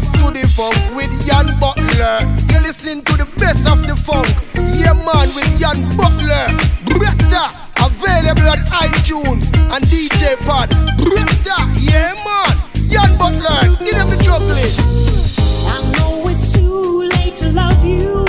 Back to the funk with Jan Butler. You're listening to the best of the funk. Yeah, man, with Jan Butler. Bretta, available on iTunes and DJ Pod. Bretta, yeah, man. Jan Butler, give them the juggling. I know it's too late to love you.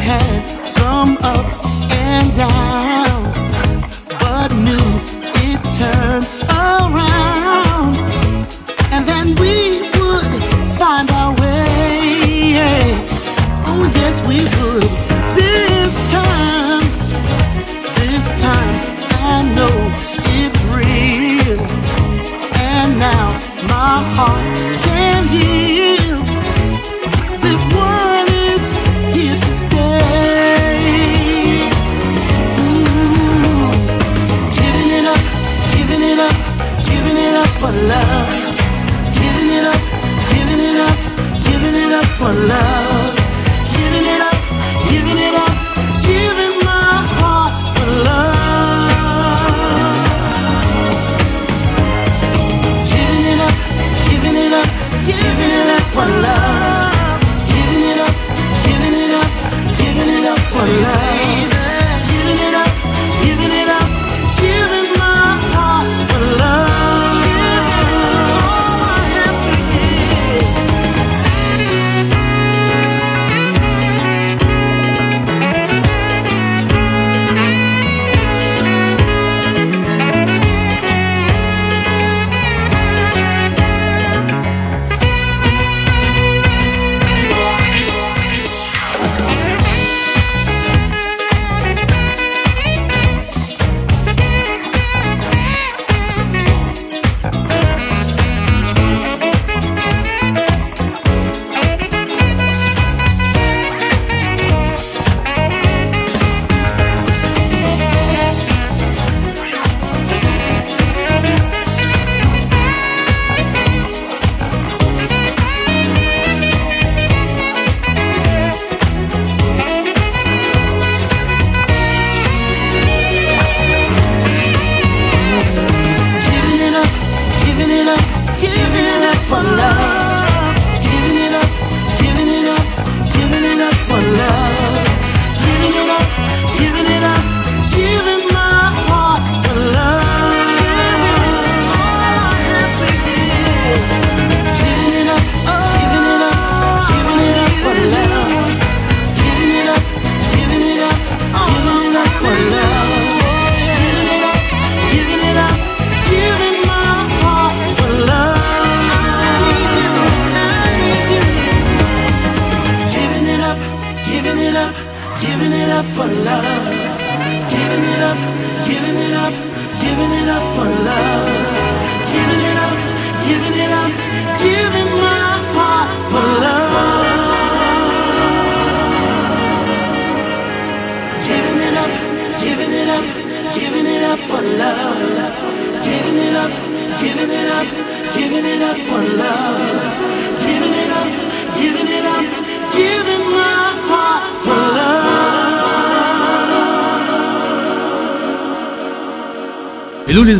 Had some ups and downs, but knew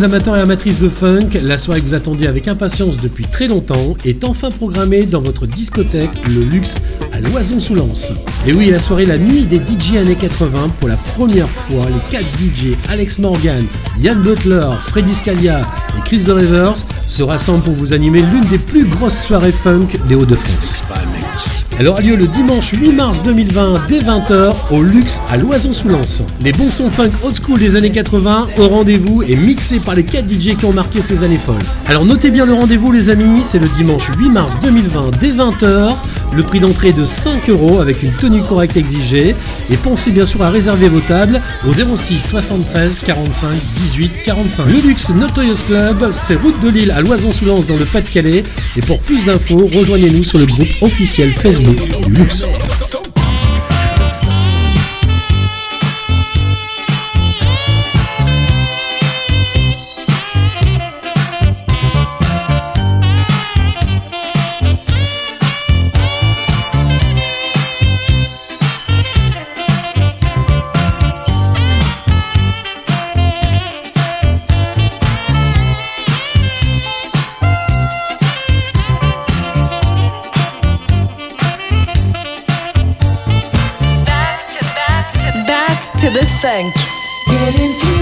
amateurs et amatrices de funk, la soirée que vous attendiez avec impatience depuis très longtemps est enfin programmée dans votre discothèque Le Luxe à Loison sous Lens. Et oui, la soirée La Nuit des DJ années 80 pour la première fois, les 4 DJ Alex Morgan, Yann Butler, Freddy Scalia et Chris de Rivers se rassemblent pour vous animer l'une des plus grosses soirées funk des Hauts-de-France. Elle aura lieu le dimanche 8 mars 2020 dès 20h au Luxe à Loison-sous-Lens. Les bons sons funk old school des années 80 au rendez-vous et mixés par les 4 DJ qui ont marqué ces années folles. Alors notez bien le rendez-vous les amis, c'est le dimanche 8 mars 2020 dès 20h. Le prix d'entrée est de 5 euros avec une tenue correcte exigée. Et pensez bien sûr à réserver vos tables au 06 73 45 18 45. Le Luxe Notorious Club, c'est route de Lille à Loison-sous-Lens dans le Pas-de-Calais. Et pour plus d'infos, rejoignez-nous sur le groupe officiel Facebook du Luxe. Back to funk.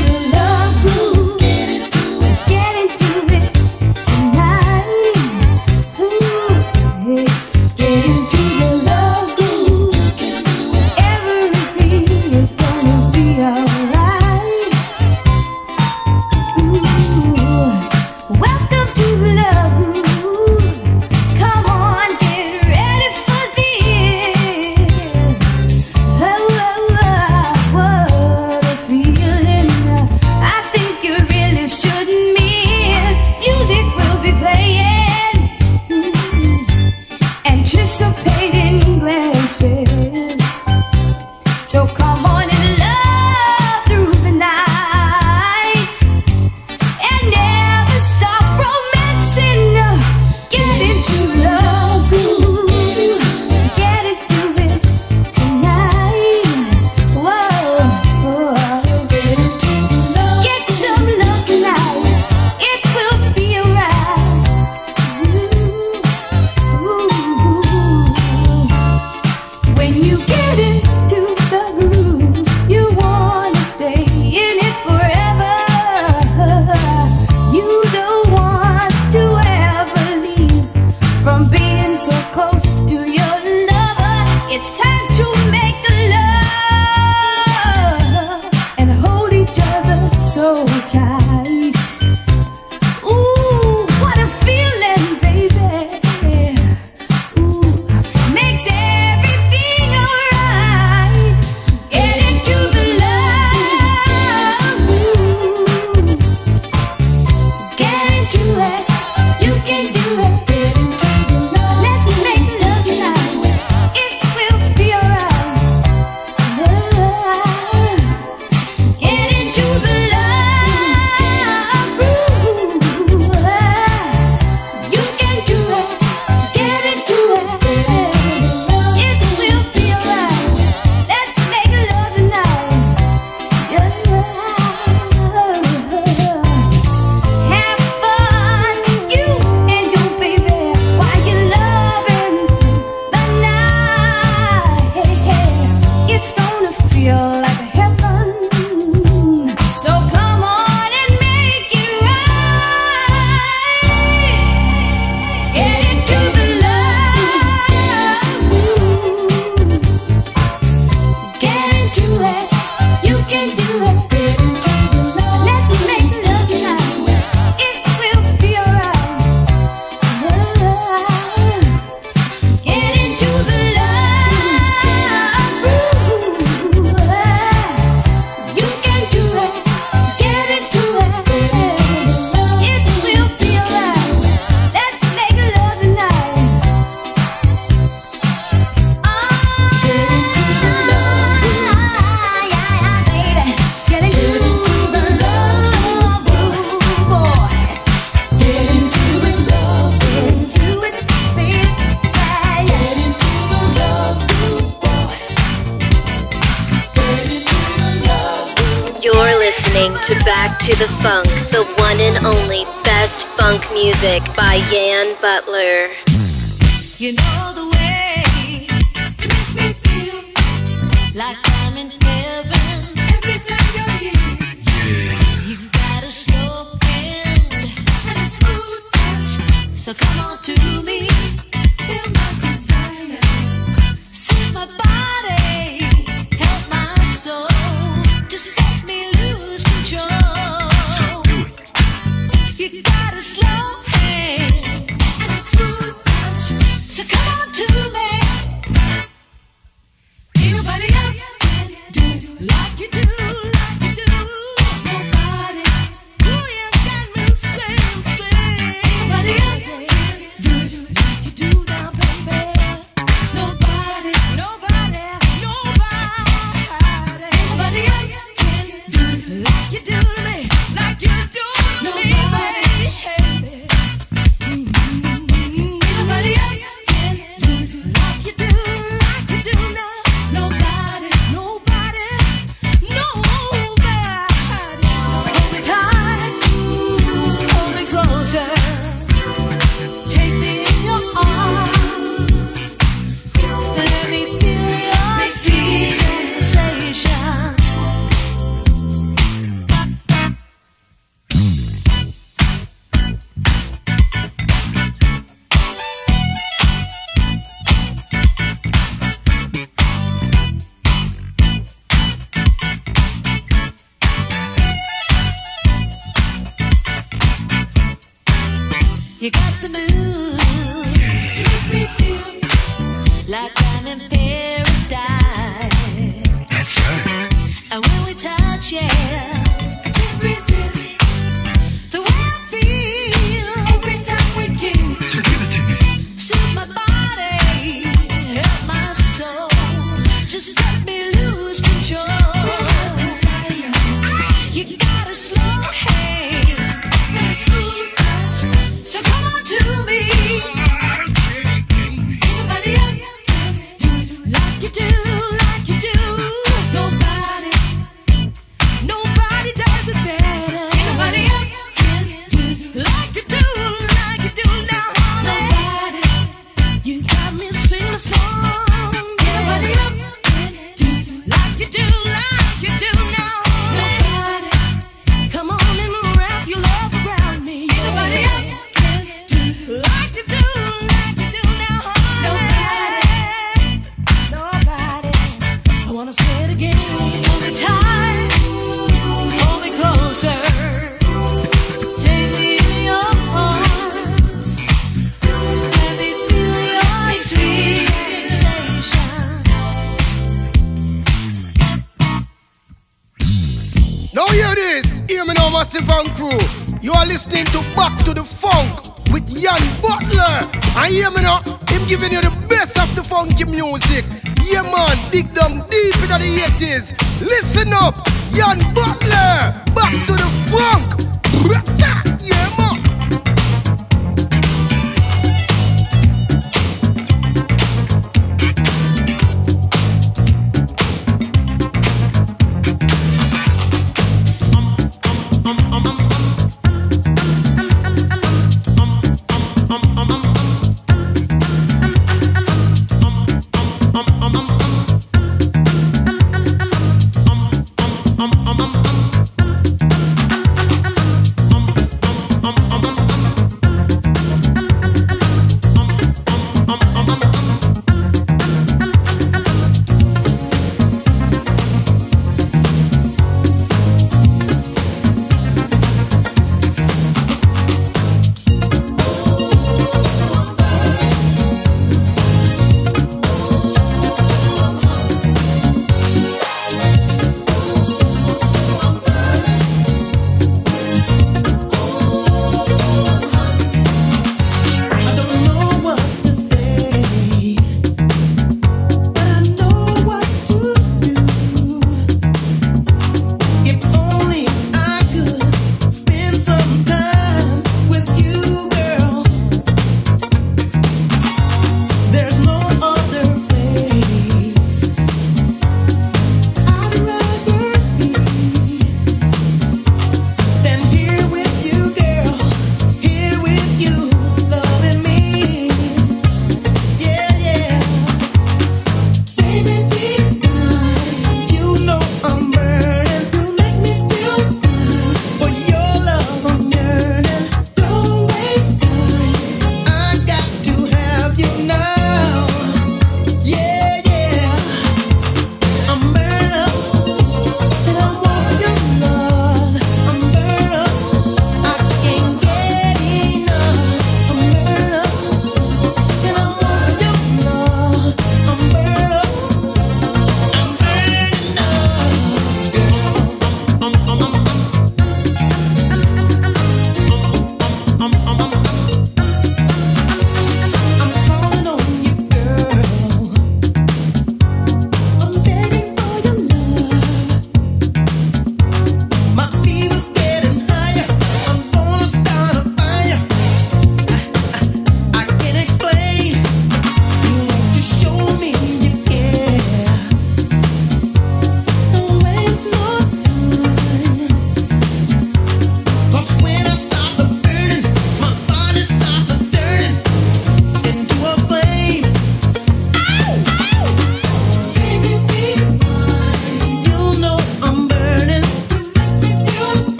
giving you the best of the funky music. Yeah, man, dig down deep into the 80s. Listen up, Jan Butler, back to the funk.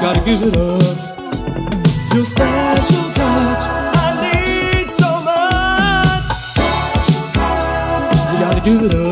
gotta give it up. Your special touch, I need so much. You gotta give it up.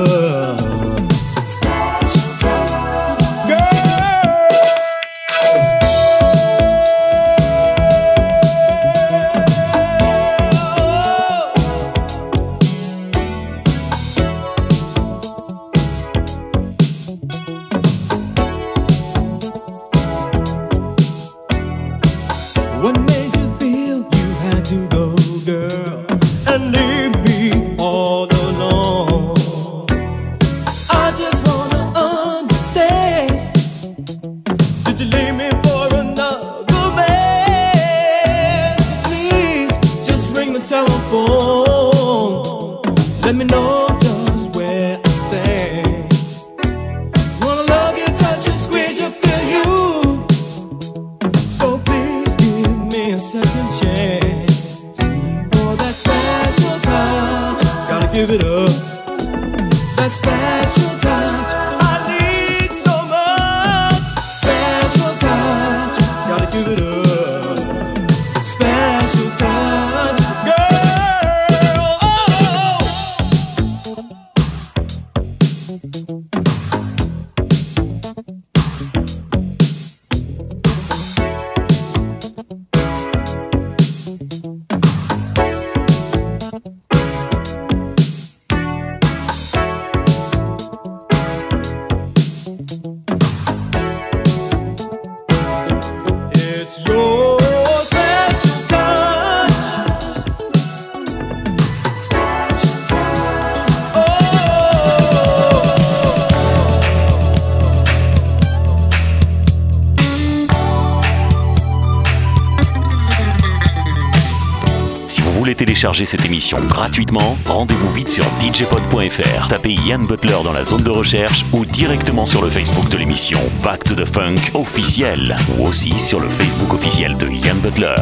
Télécharger cette émission gratuitement, rendez-vous vite sur djpod.fr, tapez Yann Butler dans la zone de recherche ou directement sur le Facebook de l'émission Back to the Funk officiel ou aussi sur le Facebook officiel de Yann Butler.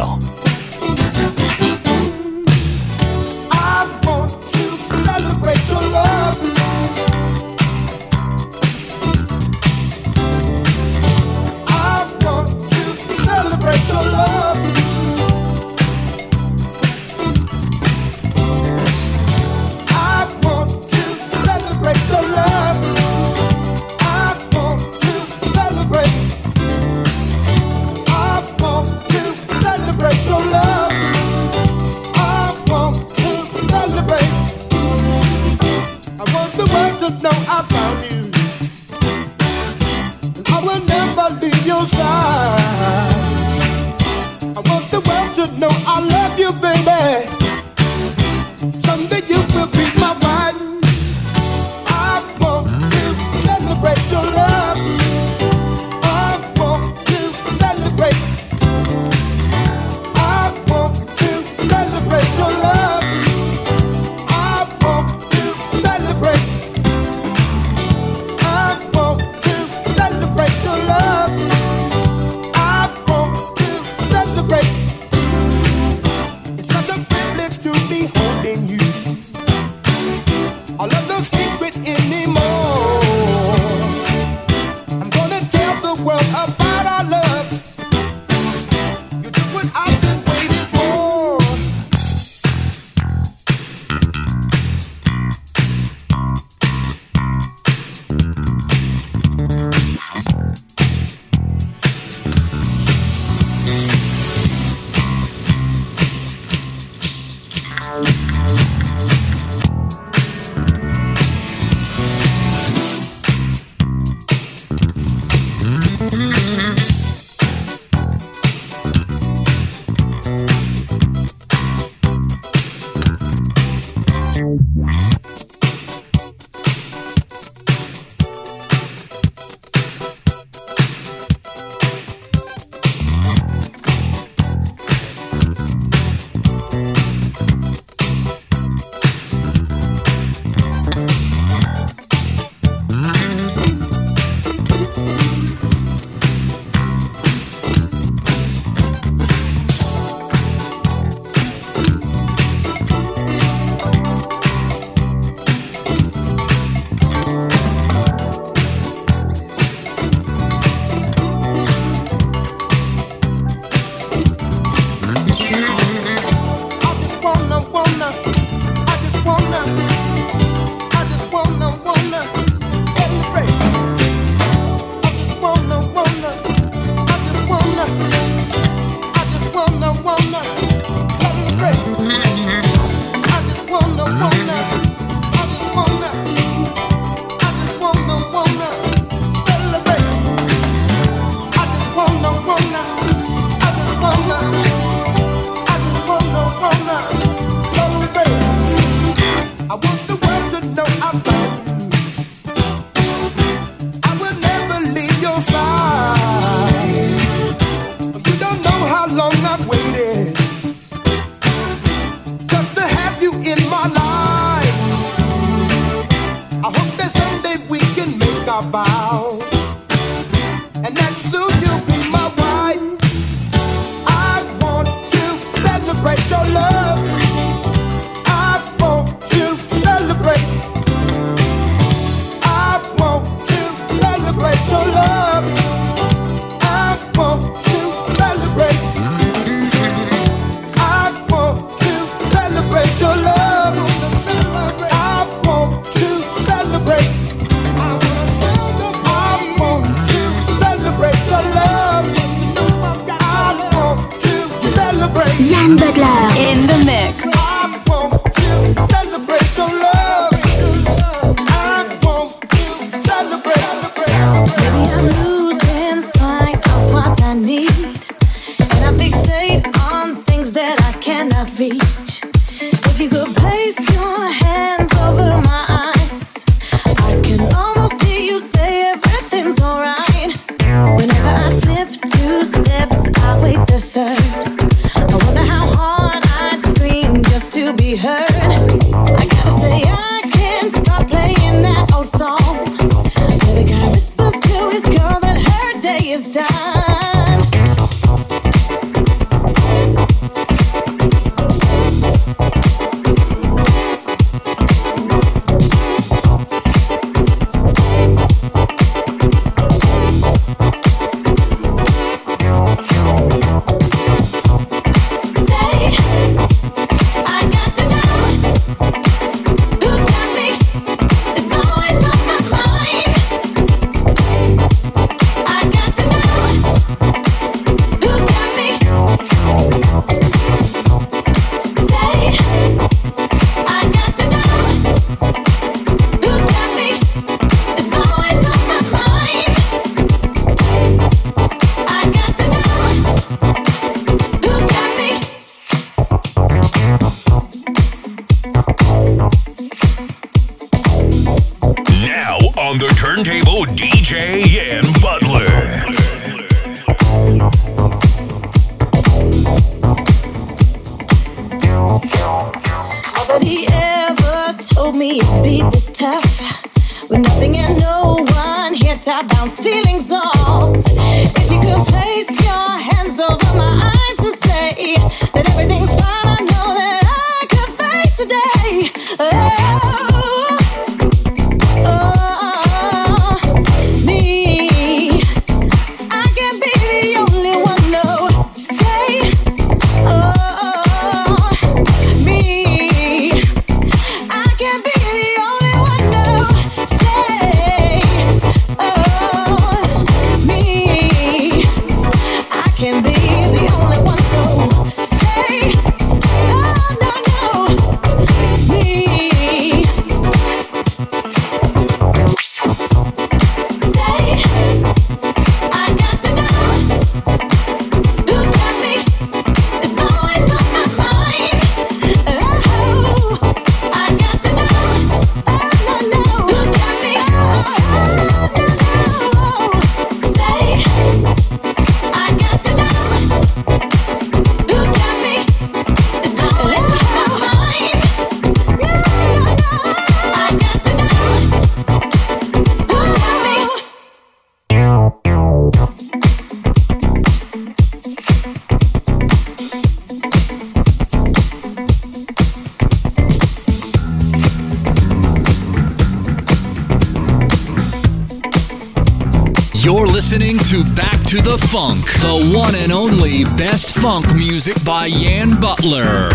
Funk, the one and only best funk music by Yan Butler.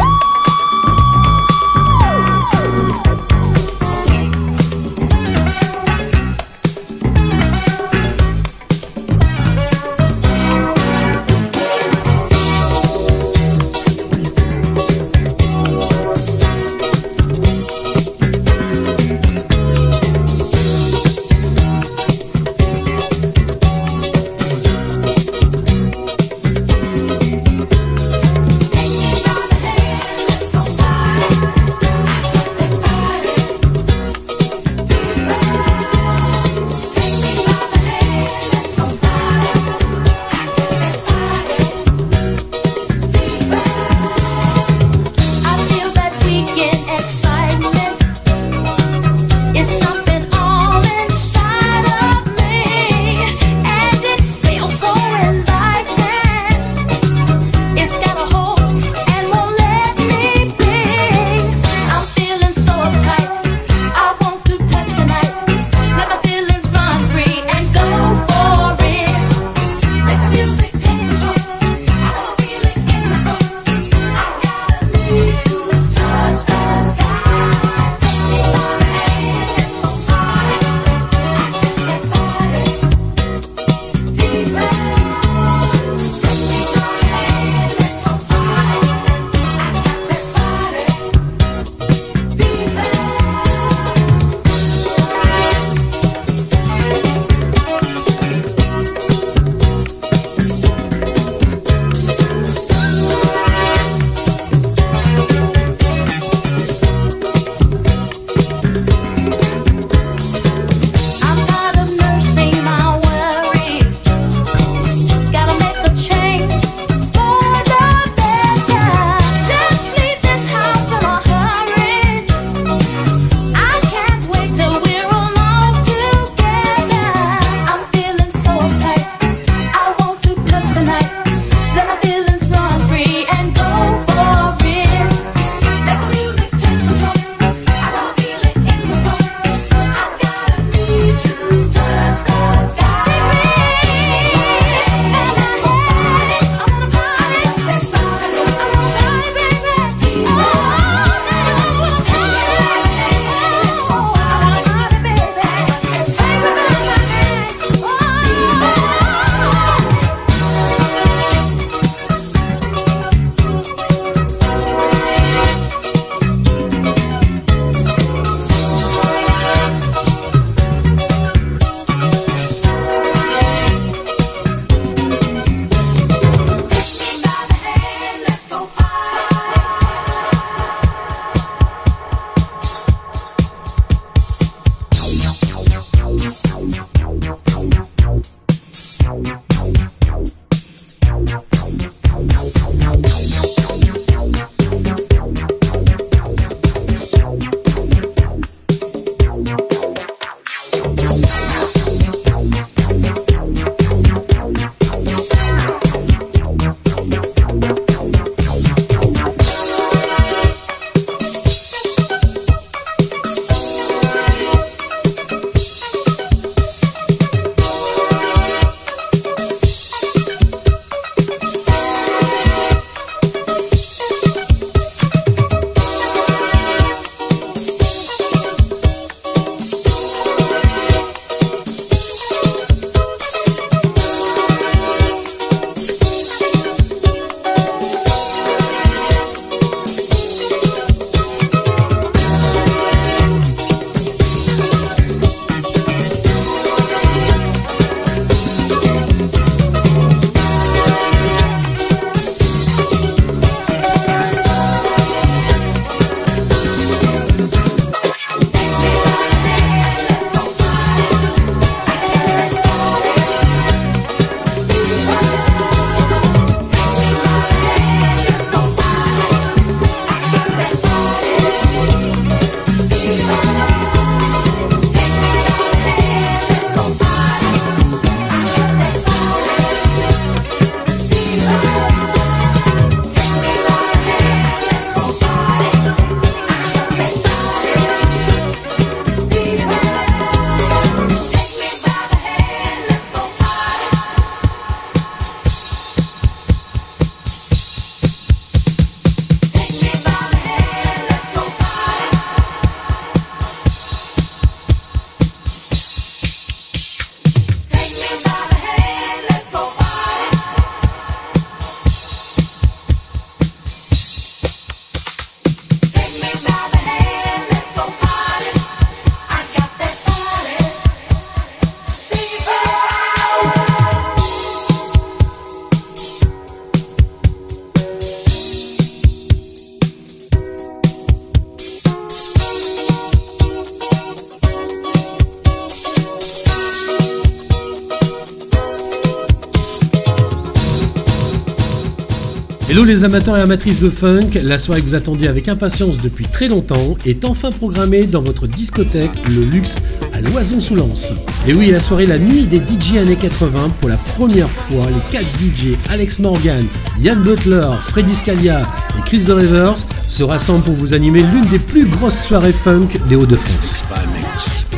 Les amateurs et amatrices de funk, la soirée que vous attendiez avec impatience depuis très longtemps est enfin programmée dans votre discothèque Le Luxe à Loison-sous-Lens. Et oui, la soirée La Nuit des DJ années 80, pour la première fois, les 4 DJ Alex Morgan, Yann Butler, Freddy Scalia et Chris de Rivers se rassemblent pour vous animer l'une des plus grosses soirées funk des Hauts-de-France.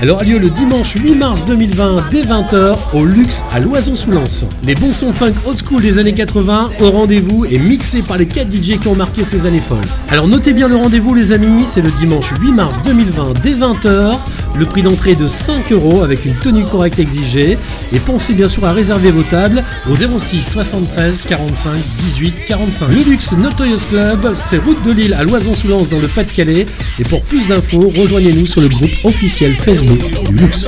Elle aura lieu le dimanche 8 mars 2020 dès 20h au Luxe à Loison-sous-Lens. Les bons sons funk old school des années 80 au rendez-vous et mixés par les 4 DJ qui ont marqué ces années folles. Alors notez bien le rendez-vous les amis, c'est le dimanche 8 mars 2020 dès 20h. Le prix d'entrée est de 5 euros avec une tenue correcte exigée. Et pensez bien sûr à réserver vos tables au 06 73 45 18 45. Le Luxe Notorious Club, c'est route de Lille à Loison-sous-Lens dans le Pas-de-Calais. Et pour plus d'infos, rejoignez-nous sur le groupe officiel Facebook Luxe.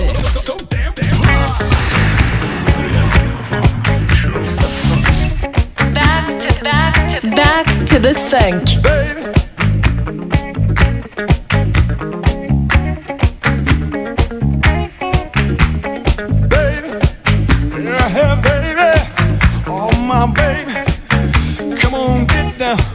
Back to back to back to the funk. Down.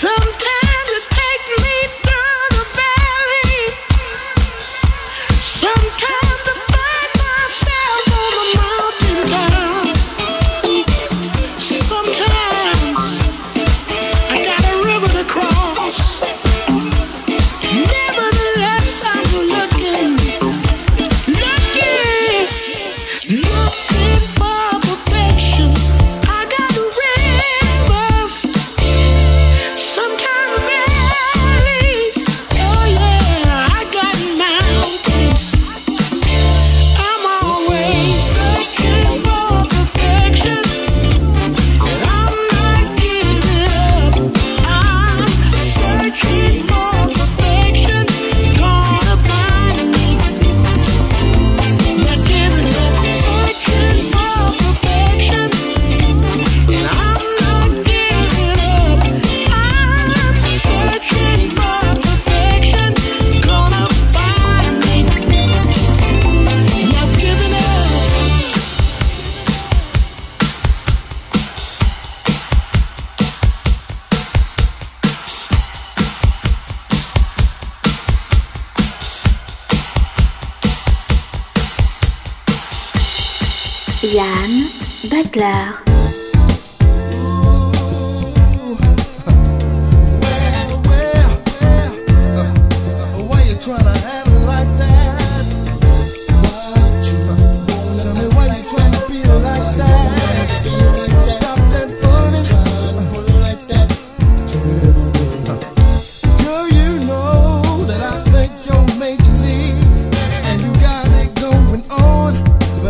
Some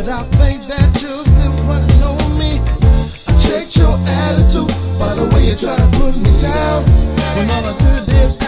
But I think that you're still running on me. I checked your attitude by the way you try to put me down. When all I did is